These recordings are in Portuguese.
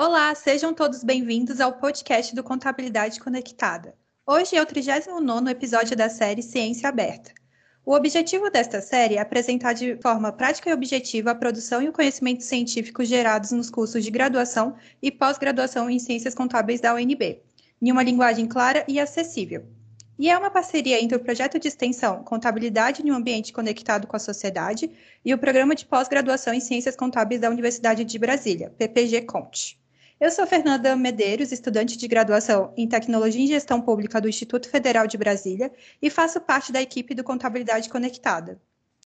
Olá, sejam todos bem-vindos ao podcast do Contabilidade Conectada. Hoje é o 39º episódio da série Ciência Aberta. O objetivo desta série é apresentar de forma prática e objetiva a produção e o conhecimento científico gerados nos cursos de graduação e pós-graduação em Ciências Contábeis da UNB, em uma linguagem clara e acessível. E é uma parceria entre o projeto de extensão Contabilidade em um Ambiente Conectado com a Sociedade e o Programa de Pós-Graduação em Ciências Contábeis da Universidade de Brasília, PPG Conte. Eu sou Fernanda Medeiros, estudante de graduação em Tecnologia e Gestão Pública do Instituto Federal de Brasília e faço parte da equipe do Contabilidade Conectada.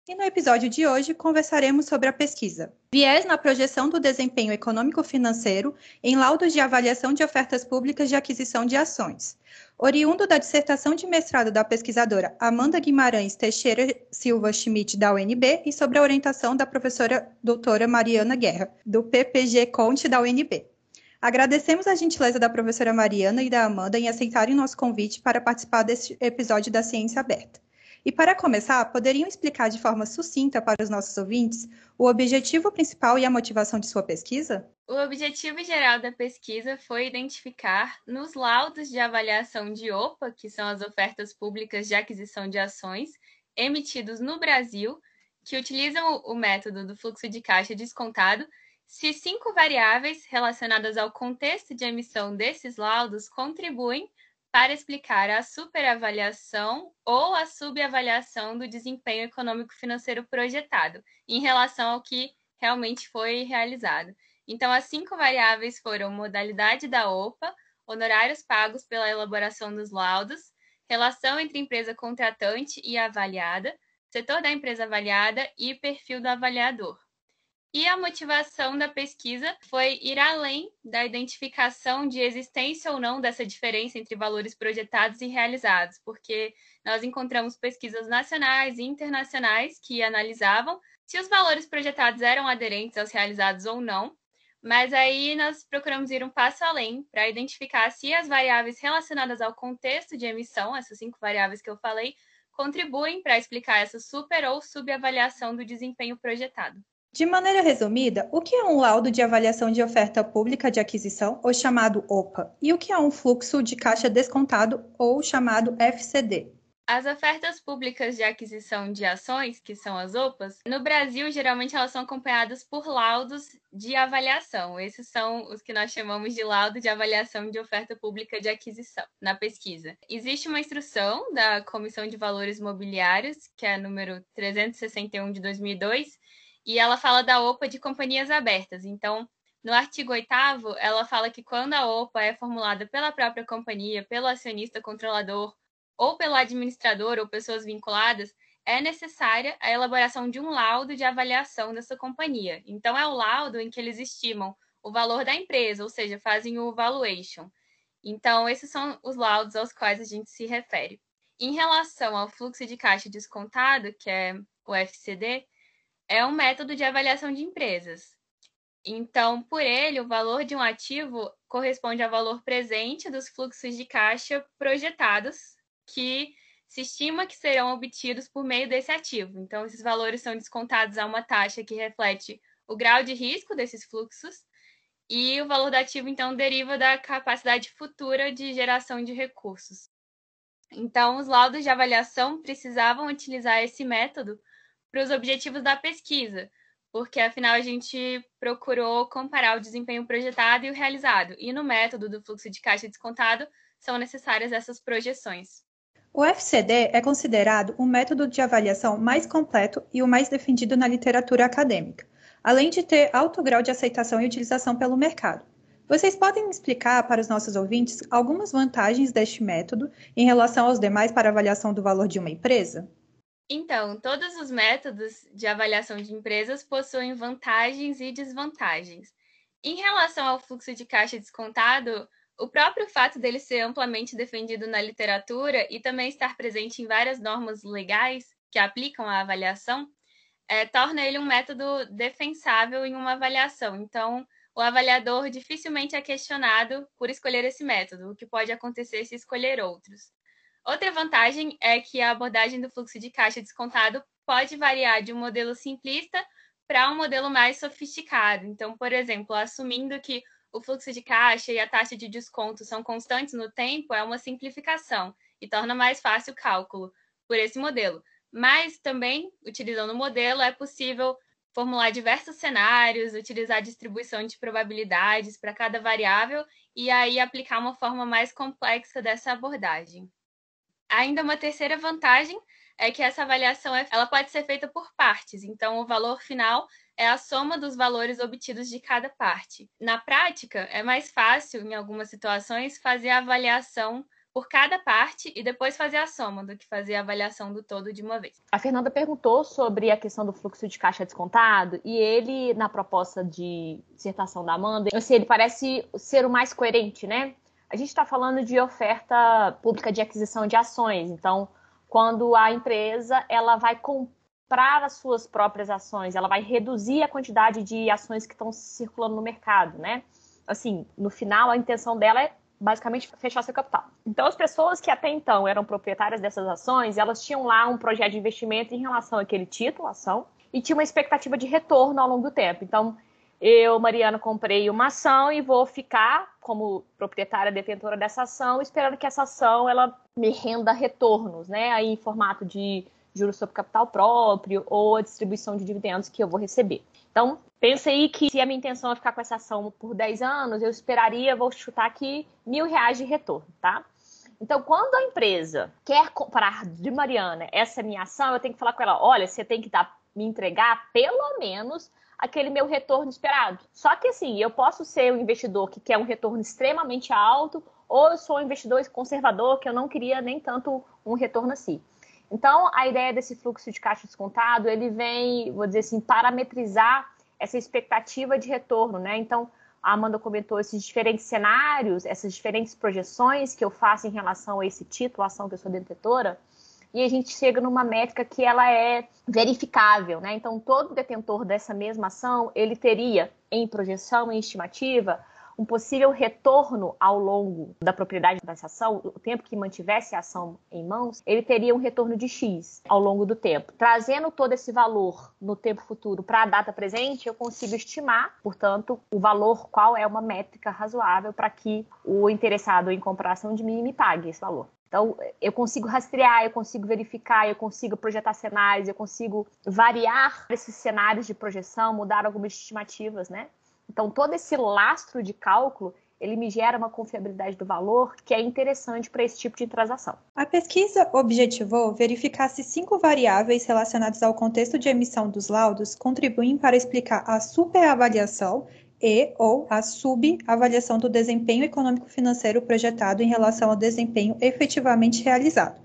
E no episódio de hoje conversaremos sobre a pesquisa Viés na projeção do desempenho econômico-financeiro em laudos de avaliação de ofertas públicas de aquisição de ações. Oriundo da dissertação de mestrado da pesquisadora Amanda Guimarães Teixeira Silva Schmidt, da UNB, e sobre a orientação da professora doutora Mariana Guerra, do PPG Conte, da UNB. Agradecemos a gentileza da professora Mariana e da Amanda em aceitarem nosso convite para participar deste episódio da Ciência Aberta. E para começar, poderiam explicar de forma sucinta para os nossos ouvintes o objetivo principal e a motivação de sua pesquisa? O objetivo geral da pesquisa foi identificar nos laudos de avaliação de OPA, que são as ofertas públicas de aquisição de ações, emitidos no Brasil, que utilizam o método do fluxo de caixa descontado, se cinco variáveis relacionadas ao contexto de emissão desses laudos contribuem para explicar a superavaliação ou a subavaliação do desempenho econômico-financeiro projetado em relação ao que realmente foi realizado. Então, as cinco variáveis foram modalidade da OPA, honorários pagos pela elaboração dos laudos, relação entre empresa contratante e avaliada, setor da empresa avaliada e perfil do avaliador. E a motivação da pesquisa foi ir além da identificação de existência ou não dessa diferença entre valores projetados e realizados, porque nós encontramos pesquisas nacionais e internacionais que analisavam se os valores projetados eram aderentes aos realizados ou não, mas aí nós procuramos ir um passo além para identificar se as variáveis relacionadas ao contexto de emissão, essas cinco variáveis que eu falei, contribuem para explicar essa super ou subavaliação do desempenho projetado. De maneira resumida, o que é um laudo de avaliação de oferta pública de aquisição, ou chamado OPA, e o que é um fluxo de caixa descontado, ou chamado FCD? As ofertas públicas de aquisição de ações, que são as OPAs, no Brasil, geralmente elas são acompanhadas por laudos de avaliação. Esses são os que nós chamamos de laudo de avaliação de oferta pública de aquisição na pesquisa. Existe uma instrução da Comissão de Valores Mobiliários, que é a número 361 de 2002, e ela fala da OPA de companhias abertas. Então, no artigo 8 ela fala que quando a OPA é formulada pela própria companhia, pelo acionista controlador ou pelo administrador ou pessoas vinculadas, é necessária a elaboração de um laudo de avaliação dessa companhia. Então, é o laudo em que eles estimam o valor da empresa, ou seja, fazem o valuation. Então, esses são os laudos aos quais a gente se refere. Em relação ao fluxo de caixa descontado, que é o FCD, é um método de avaliação de empresas. Então, por ele, o valor de um ativo corresponde ao valor presente dos fluxos de caixa projetados, que se estima que serão obtidos por meio desse ativo. Então, esses valores são descontados a uma taxa que reflete o grau de risco desses fluxos, e o valor do ativo, então, deriva da capacidade futura de geração de recursos. Então, os laudos de avaliação precisavam utilizar esse método para os objetivos da pesquisa, porque afinal a gente procurou comparar o desempenho projetado e o realizado, e no método do fluxo de caixa descontado são necessárias essas projeções. O FCD é considerado o método de avaliação mais completo e o mais defendido na literatura acadêmica, além de ter alto grau de aceitação e utilização pelo mercado. Vocês podem explicar para os nossos ouvintes algumas vantagens deste método em relação aos demais para avaliação do valor de uma empresa? Então, todos os métodos de avaliação de empresas possuem vantagens e desvantagens. Em relação ao fluxo de caixa descontado, o próprio fato dele ser amplamente defendido na literatura e também estar presente em várias normas legais que aplicam a avaliação, é, torna ele um método defensável em uma avaliação. Então, o avaliador dificilmente é questionado por escolher esse método, o que pode acontecer se escolher outros. Outra vantagem é que a abordagem do fluxo de caixa descontado pode variar de um modelo simplista para um modelo mais sofisticado. Então, por exemplo, assumindo que o fluxo de caixa e a taxa de desconto são constantes no tempo, é uma simplificação e torna mais fácil o cálculo por esse modelo. Mas também, utilizando o modelo, é possível formular diversos cenários, utilizar distribuição de probabilidades para cada variável e aí aplicar uma forma mais complexa dessa abordagem. Ainda uma terceira vantagem é que essa avaliação é, ela pode ser feita por partes, então o valor final é a soma dos valores obtidos de cada parte. Na prática, é mais fácil, em algumas situações, fazer a avaliação por cada parte e depois fazer a soma do que fazer a avaliação do todo de uma vez. A Fernanda perguntou sobre a questão do fluxo de caixa descontado e ele, na proposta de dissertação da Amanda, sei, ele parece ser o mais coerente, né? A gente está falando de oferta pública de aquisição de ações, então quando a empresa ela vai comprar as suas próprias ações, ela vai reduzir a quantidade de ações que estão circulando no mercado, né? Assim, no final a intenção dela é basicamente fechar seu capital. Então, as pessoas que até então eram proprietárias dessas ações, elas tinham lá um projeto de investimento em relação àquele título, ação, e tinha uma expectativa de retorno ao longo do tempo. Então, eu, Mariana, comprei uma ação e vou ficar como proprietária detentora dessa ação, esperando que essa ação ela me renda retornos, né? Aí em formato de juros sobre capital próprio ou a distribuição de dividendos que eu vou receber. Então, pense aí que se a minha intenção é ficar com essa ação por 10 anos, eu esperaria, vou chutar aqui, mil reais de retorno, tá? Então, quando a empresa quer comprar de Mariana essa minha ação, eu tenho que falar com ela: olha, você tem que dar, me entregar pelo menos aquele meu retorno esperado. Só que assim, eu posso ser um investidor que quer um retorno extremamente alto, ou eu sou um investidor conservador que eu não queria nem tanto um retorno assim. Então, a ideia desse fluxo de caixa descontado, ele vem, vou dizer assim, parametrizar essa expectativa de retorno, né? Então, a Amanda comentou esses diferentes cenários, essas diferentes projeções que eu faço em relação a esse título, a ação que eu sou detentora, e a gente chega numa métrica que ela é verificável, né? Então, todo detentor dessa mesma ação, ele teria em projeção, em estimativa, um possível retorno ao longo da propriedade dessa ação, o tempo que mantivesse a ação em mãos, ele teria um retorno de X ao longo do tempo. Trazendo todo esse valor no tempo futuro para a data presente, eu consigo estimar, portanto, o valor, qual é uma métrica razoável para que o interessado em comprar ação de mim me pague esse valor. Então, eu consigo rastrear, eu consigo verificar, eu consigo projetar cenários, eu consigo variar esses cenários de projeção, mudar algumas estimativas, né? Então, todo esse lastro de cálculo, ele me gera uma confiabilidade do valor que é interessante para esse tipo de transação. A pesquisa objetivou verificar se cinco variáveis relacionadas ao contexto de emissão dos laudos contribuem para explicar a superavaliação e ou a subavaliação do desempenho econômico-financeiro projetado em relação ao desempenho efetivamente realizado.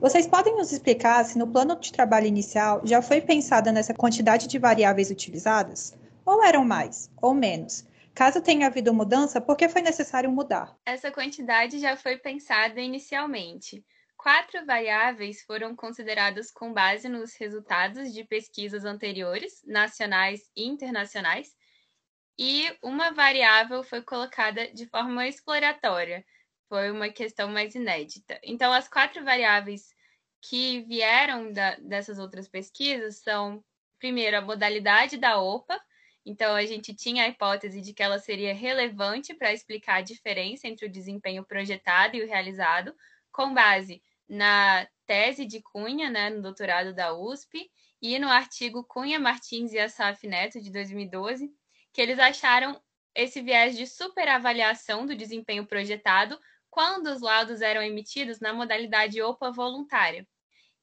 Vocês podem nos explicar se no plano de trabalho inicial já foi pensada nessa quantidade de variáveis utilizadas? Ou eram mais, ou menos? Caso tenha havido mudança, por que foi necessário mudar? Essa quantidade já foi pensada inicialmente. Quatro variáveis foram consideradas com base nos resultados de pesquisas anteriores, nacionais e internacionais, e uma variável foi colocada de forma exploratória, foi uma questão mais inédita. Então, as quatro variáveis que vieram da, dessas outras pesquisas são, primeiro, a modalidade da OPA, então, a gente tinha a hipótese de que ela seria relevante para explicar a diferença entre o desempenho projetado e o realizado, com base na tese de Cunha, né, no doutorado da USP, e no artigo Cunha Martins e Asaf Neto, de 2012, que eles acharam esse viés de superavaliação do desempenho projetado quando os laudos eram emitidos na modalidade OPA voluntária.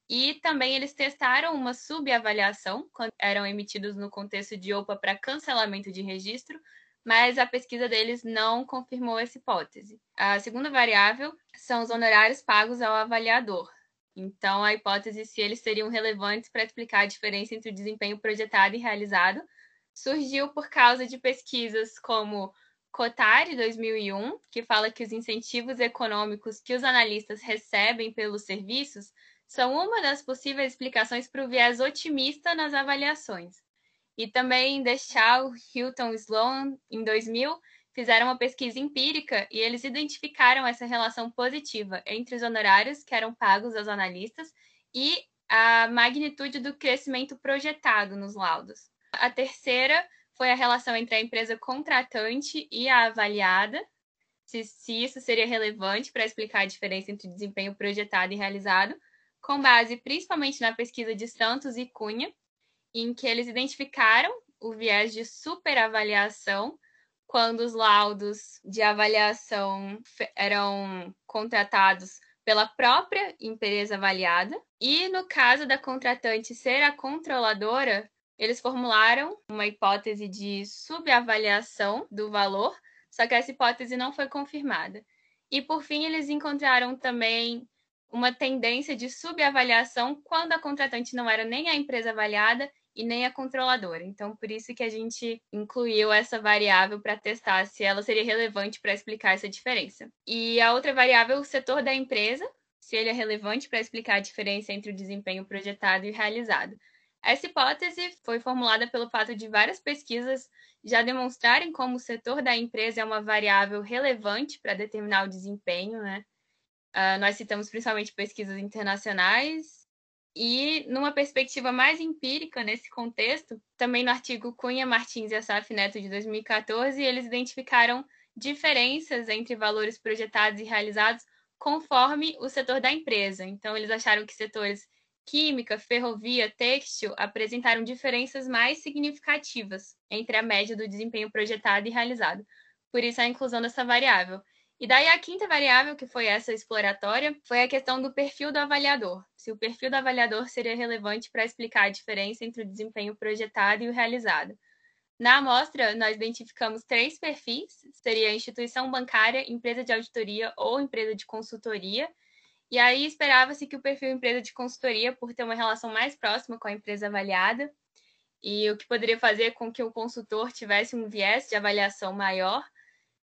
E também eles testaram uma subavaliação quando eram emitidos no contexto de OPA para cancelamento de registro, mas a pesquisa deles não confirmou essa hipótese. A segunda variável são os honorários pagos ao avaliador. Então, a hipótese se eles seriam relevantes para explicar a diferença entre o desempenho projetado e realizado surgiu por causa de pesquisas como Cotari 2001, que fala que os incentivos econômicos que os analistas recebem pelos serviços são uma das possíveis explicações para o viés otimista nas avaliações. E também Deschal, Hilton e Sloan, em 2000, fizeram uma pesquisa empírica e eles identificaram essa relação positiva entre os honorários que eram pagos aos analistas e a magnitude do crescimento projetado nos laudos. A terceira foi a relação entre a empresa contratante e a avaliada, se, se isso seria relevante para explicar a diferença entre desempenho projetado e realizado, com base principalmente na pesquisa de Santos e Cunha, em que eles identificaram o viés de superavaliação quando os laudos de avaliação eram contratados pela própria empresa avaliada. E no caso da contratante ser a controladora, eles formularam uma hipótese de subavaliação do valor, só que essa hipótese não foi confirmada. E por fim, eles encontraram também uma tendência de subavaliação quando a contratante não era nem a empresa avaliada e nem a controladora. Então, por isso que a gente incluiu essa variável para testar se ela seria relevante para explicar essa diferença. E a outra variável, o setor da empresa, se ele é relevante para explicar a diferença entre o desempenho projetado e realizado. Essa hipótese foi formulada pelo fato de várias pesquisas já demonstrarem como o setor da empresa é uma variável relevante para determinar o desempenho, né? Uh, nós citamos principalmente pesquisas internacionais e numa perspectiva mais empírica nesse contexto, também no artigo Cunha Martins e Assaf Neto de 2014, eles identificaram diferenças entre valores projetados e realizados conforme o setor da empresa. Então, eles acharam que setores química, ferrovia, têxtil apresentaram diferenças mais significativas entre a média do desempenho projetado e realizado. Por isso, a inclusão dessa variável. E daí a quinta variável, que foi essa exploratória, foi a questão do perfil do avaliador. Se o perfil do avaliador seria relevante para explicar a diferença entre o desempenho projetado e o realizado. Na amostra, nós identificamos três perfis: seria instituição bancária, empresa de auditoria ou empresa de consultoria. E aí esperava-se que o perfil empresa de consultoria, por ter uma relação mais próxima com a empresa avaliada, e o que poderia fazer com que o consultor tivesse um viés de avaliação maior,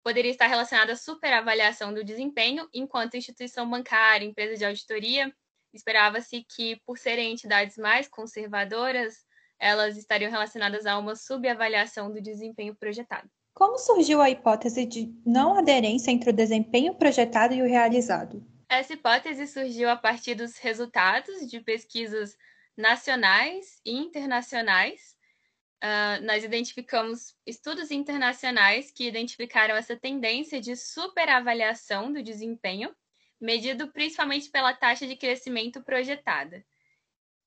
poderia estar relacionada à superavaliação do desempenho, enquanto instituição bancária, empresa de auditoria, esperava-se que, por serem entidades mais conservadoras, elas estariam relacionadas a uma subavaliação do desempenho projetado. Como surgiu a hipótese de não aderência entre o desempenho projetado e o realizado? Essa hipótese surgiu a partir dos resultados de pesquisas nacionais e internacionais uh, nós identificamos estudos internacionais que identificaram essa tendência de superavaliação do desempenho, medido principalmente pela taxa de crescimento projetada.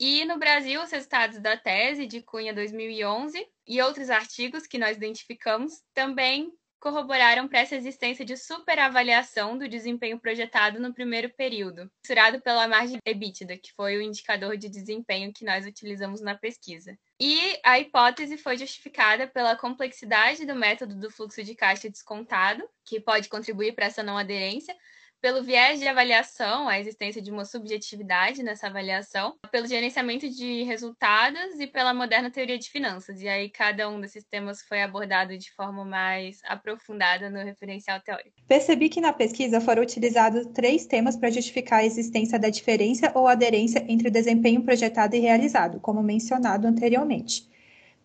E no Brasil, os resultados da tese de Cunha 2011 e outros artigos que nós identificamos também corroboraram para essa existência de superavaliação do desempenho projetado no primeiro período, mensurado pela margem EBITDA, que foi o indicador de desempenho que nós utilizamos na pesquisa. E a hipótese foi justificada pela complexidade do método do fluxo de caixa descontado, que pode contribuir para essa não aderência, pelo viés de avaliação, a existência de uma subjetividade nessa avaliação, pelo gerenciamento de resultados e pela moderna teoria de finanças. E aí cada um desses temas foi abordado de forma mais aprofundada no referencial teórico. Percebi que na pesquisa foram utilizados três temas para justificar a existência da diferença ou aderência entre o desempenho projetado e realizado, como mencionado anteriormente.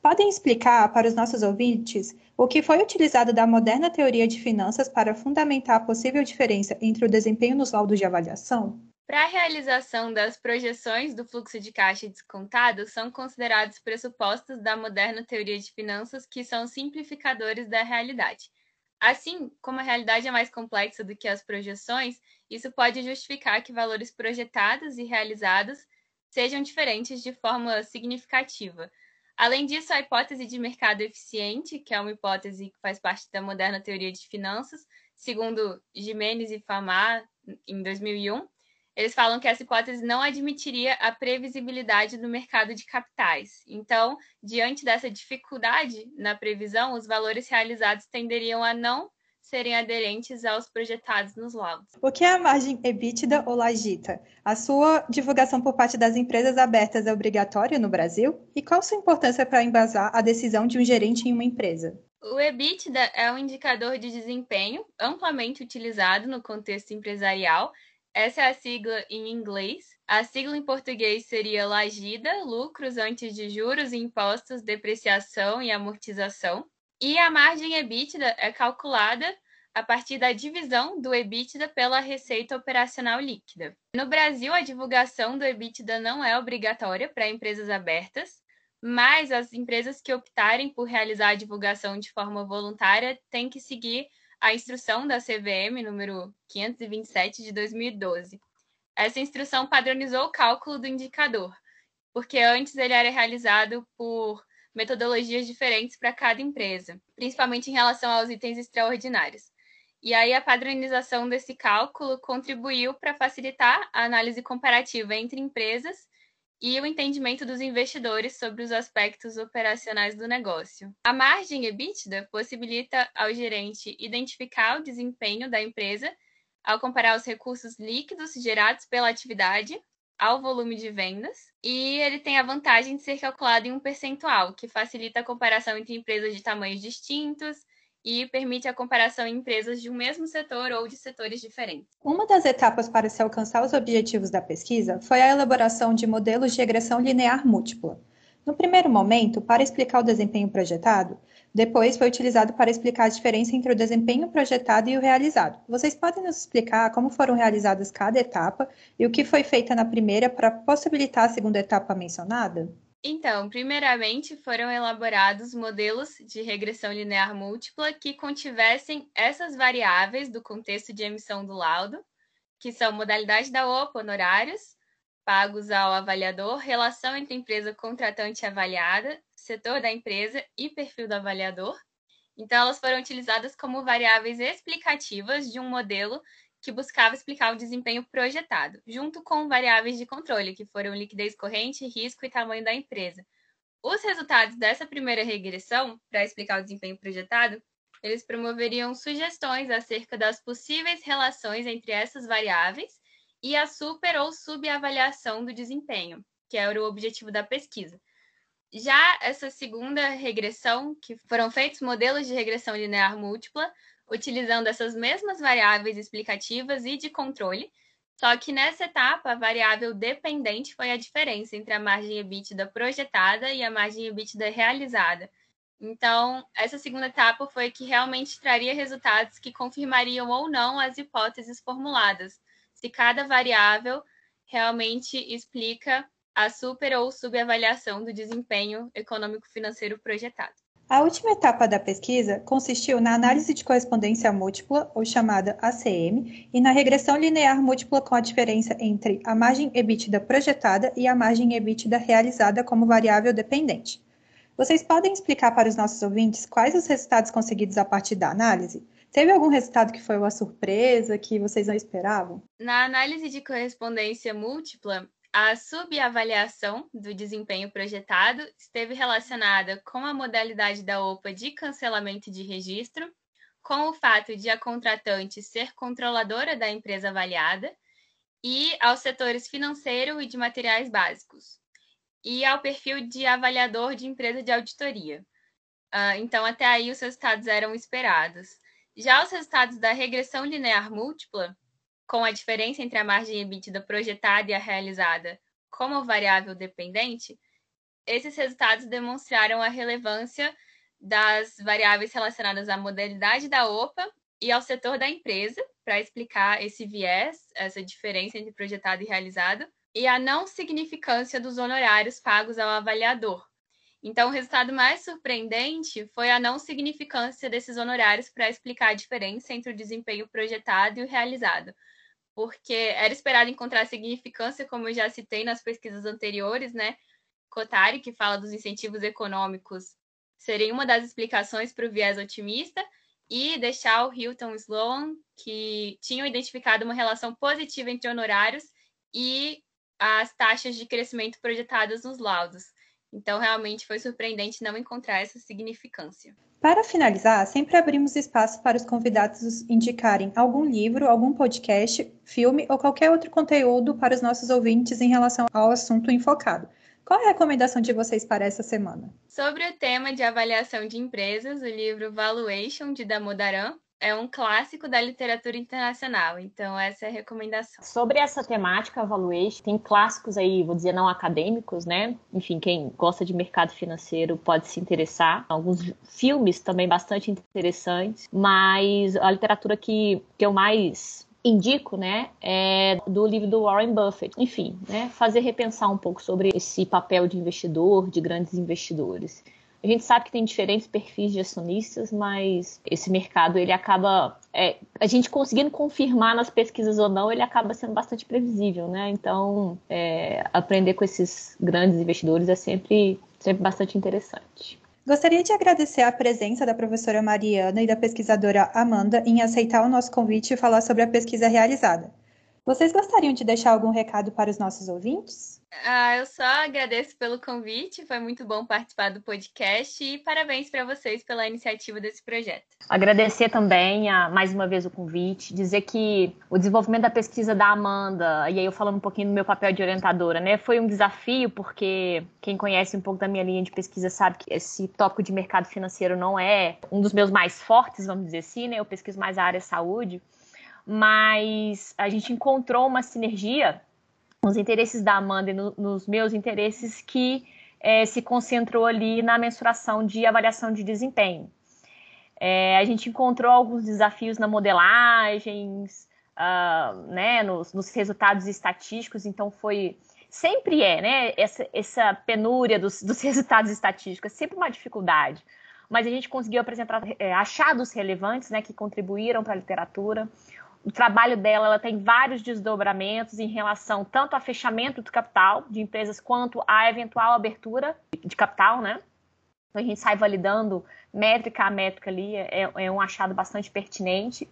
Podem explicar para os nossos ouvintes o que foi utilizado da moderna teoria de finanças para fundamentar a possível diferença entre o desempenho nos laudos de avaliação? Para a realização das projeções do fluxo de caixa descontado, são considerados pressupostos da moderna teoria de finanças que são simplificadores da realidade. Assim, como a realidade é mais complexa do que as projeções, isso pode justificar que valores projetados e realizados sejam diferentes de forma significativa, Além disso, a hipótese de mercado eficiente, que é uma hipótese que faz parte da moderna teoria de finanças, segundo Jimenez e Famar, em 2001, eles falam que essa hipótese não admitiria a previsibilidade do mercado de capitais. Então, diante dessa dificuldade na previsão, os valores realizados tenderiam a não serem aderentes aos projetados nos laudos. O que é a margem EBITDA ou lagita? A sua divulgação por parte das empresas abertas é obrigatória no Brasil? E qual sua importância para embasar a decisão de um gerente em uma empresa? O EBITDA é um indicador de desempenho amplamente utilizado no contexto empresarial. Essa é a sigla em inglês. A sigla em português seria LAGIDA, lucros antes de juros, impostos, depreciação e amortização. E a margem EBITDA é calculada a partir da divisão do EBITDA pela receita operacional líquida. No Brasil, a divulgação do EBITDA não é obrigatória para empresas abertas, mas as empresas que optarem por realizar a divulgação de forma voluntária têm que seguir a instrução da CVM número 527 de 2012. Essa instrução padronizou o cálculo do indicador, porque antes ele era realizado por metodologias diferentes para cada empresa, principalmente em relação aos itens extraordinários. E aí a padronização desse cálculo contribuiu para facilitar a análise comparativa entre empresas e o entendimento dos investidores sobre os aspectos operacionais do negócio. A margem EBITDA possibilita ao gerente identificar o desempenho da empresa ao comparar os recursos líquidos gerados pela atividade ao volume de vendas, e ele tem a vantagem de ser calculado em um percentual, que facilita a comparação entre empresas de tamanhos distintos e permite a comparação em empresas de um mesmo setor ou de setores diferentes. Uma das etapas para se alcançar os objetivos da pesquisa foi a elaboração de modelos de regressão linear múltipla. No primeiro momento, para explicar o desempenho projetado, depois foi utilizado para explicar a diferença entre o desempenho projetado e o realizado. Vocês podem nos explicar como foram realizadas cada etapa e o que foi feito na primeira para possibilitar a segunda etapa mencionada? Então, primeiramente foram elaborados modelos de regressão linear múltipla que contivessem essas variáveis do contexto de emissão do laudo, que são modalidade da OPA, honorários, pagos ao avaliador, relação entre empresa contratante avaliada, setor da empresa e perfil do avaliador. Então, elas foram utilizadas como variáveis explicativas de um modelo que buscava explicar o desempenho projetado, junto com variáveis de controle, que foram liquidez corrente, risco e tamanho da empresa. Os resultados dessa primeira regressão, para explicar o desempenho projetado, eles promoveriam sugestões acerca das possíveis relações entre essas variáveis e a super ou subavaliação do desempenho, que era o objetivo da pesquisa. Já essa segunda regressão, que foram feitos modelos de regressão linear múltipla, utilizando essas mesmas variáveis explicativas e de controle, só que nessa etapa, a variável dependente foi a diferença entre a margem EBITDA projetada e a margem EBITDA realizada. Então, essa segunda etapa foi que realmente traria resultados que confirmariam ou não as hipóteses formuladas, se cada variável realmente explica a super ou subavaliação do desempenho econômico-financeiro projetado. A última etapa da pesquisa consistiu na análise de correspondência múltipla, ou chamada ACM, e na regressão linear múltipla com a diferença entre a margem EBITDA projetada e a margem EBITDA realizada como variável dependente. Vocês podem explicar para os nossos ouvintes quais os resultados conseguidos a partir da análise? Teve algum resultado que foi uma surpresa, que vocês não esperavam? Na análise de correspondência múltipla, a subavaliação do desempenho projetado esteve relacionada com a modalidade da OPA de cancelamento de registro, com o fato de a contratante ser controladora da empresa avaliada e aos setores financeiro e de materiais básicos, e ao perfil de avaliador de empresa de auditoria. Uh, então, até aí, os resultados eram esperados. Já os resultados da regressão linear múltipla com a diferença entre a margem EBITDA projetada e a realizada como variável dependente, esses resultados demonstraram a relevância das variáveis relacionadas à modalidade da OPA e ao setor da empresa, para explicar esse viés, essa diferença entre projetado e realizado, e a não significância dos honorários pagos ao avaliador. Então, o resultado mais surpreendente foi a não significância desses honorários para explicar a diferença entre o desempenho projetado e o realizado, porque era esperado encontrar significância, como eu já citei nas pesquisas anteriores, né? Cotari, que fala dos incentivos econômicos, seria uma das explicações para o viés otimista, e deixar o Hilton Sloan, que tinham identificado uma relação positiva entre honorários e as taxas de crescimento projetadas nos laudos. Então, realmente foi surpreendente não encontrar essa significância. Para finalizar, sempre abrimos espaço para os convidados indicarem algum livro, algum podcast, filme ou qualquer outro conteúdo para os nossos ouvintes em relação ao assunto enfocado. Qual é a recomendação de vocês para essa semana? Sobre o tema de avaliação de empresas, o livro Valuation, de Damodaran, é um clássico da literatura internacional, então essa é a recomendação. Sobre essa temática, valuation, tem clássicos aí, vou dizer, não acadêmicos, né? Enfim, quem gosta de mercado financeiro pode se interessar. Alguns filmes também bastante interessantes, mas a literatura que, que eu mais indico, né, é do livro do Warren Buffett. Enfim, né, fazer repensar um pouco sobre esse papel de investidor, de grandes investidores. A gente sabe que tem diferentes perfis de acionistas, mas esse mercado ele acaba, é, a gente conseguindo confirmar nas pesquisas ou não, ele acaba sendo bastante previsível, né? Então, é, aprender com esses grandes investidores é sempre, sempre bastante interessante. Gostaria de agradecer a presença da professora Mariana e da pesquisadora Amanda em aceitar o nosso convite e falar sobre a pesquisa realizada. Vocês gostariam de deixar algum recado para os nossos ouvintes? Ah, eu só agradeço pelo convite, foi muito bom participar do podcast e parabéns para vocês pela iniciativa desse projeto. Agradecer também a, mais uma vez o convite, dizer que o desenvolvimento da pesquisa da Amanda, e aí eu falando um pouquinho do meu papel de orientadora, né, foi um desafio porque quem conhece um pouco da minha linha de pesquisa sabe que esse tópico de mercado financeiro não é um dos meus mais fortes, vamos dizer assim, né, eu pesquiso mais a área saúde, mas a gente encontrou uma sinergia nos interesses da Amanda e no, nos meus interesses que é, se concentrou ali na mensuração de avaliação de desempenho. É, a gente encontrou alguns desafios na modelagens, uh, né, nos, nos, resultados estatísticos, então foi sempre é, né, essa, essa penúria dos, dos resultados estatísticos, é sempre uma dificuldade. Mas a gente conseguiu apresentar é, achados relevantes, né, que contribuíram para a literatura o trabalho dela ela tem vários desdobramentos em relação tanto a fechamento do capital de empresas quanto a eventual abertura de capital, né? Então a gente sai validando métrica a métrica ali, é, é um achado bastante pertinente.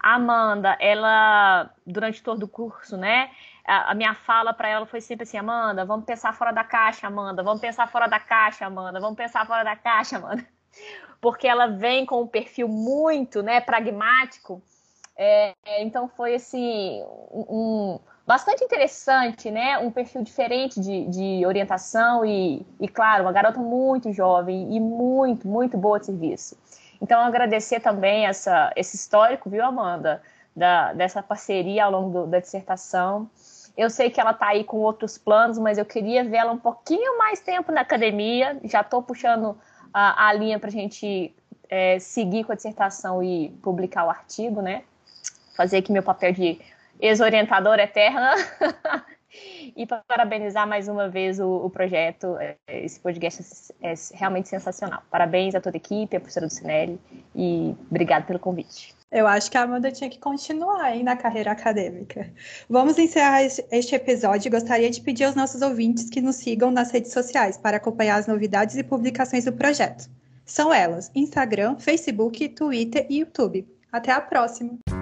A Amanda, ela, durante todo o curso, né? A, a minha fala para ela foi sempre assim: Amanda, vamos pensar fora da caixa, Amanda, vamos pensar fora da caixa, Amanda, vamos pensar fora da caixa, Amanda. Porque ela vem com um perfil muito né, pragmático é, então foi assim um, bastante interessante, né? Um perfil diferente de, de orientação e, e, claro, uma garota muito jovem e muito, muito boa de serviço. Então, agradecer também essa, esse histórico, viu, Amanda, da, dessa parceria ao longo do, da dissertação. Eu sei que ela está aí com outros planos, mas eu queria vê-la um pouquinho mais tempo na academia. Já estou puxando a, a linha para a gente é, seguir com a dissertação e publicar o artigo, né? Fazer aqui meu papel de ex-orientadora eterna e parabenizar mais uma vez o, o, projeto. Esse podcast é realmente sensacional. Parabéns a toda a equipe, a professora do Cinelli e obrigado pelo convite. Eu acho que a Amanda tinha que continuar aí na carreira acadêmica. Vamos encerrar este episódio gostaria de pedir aos nossos ouvintes que nos sigam nas redes sociais para acompanhar as novidades e publicações do projeto. São elas: Instagram, Facebook, Twitter e YouTube. Até a próxima!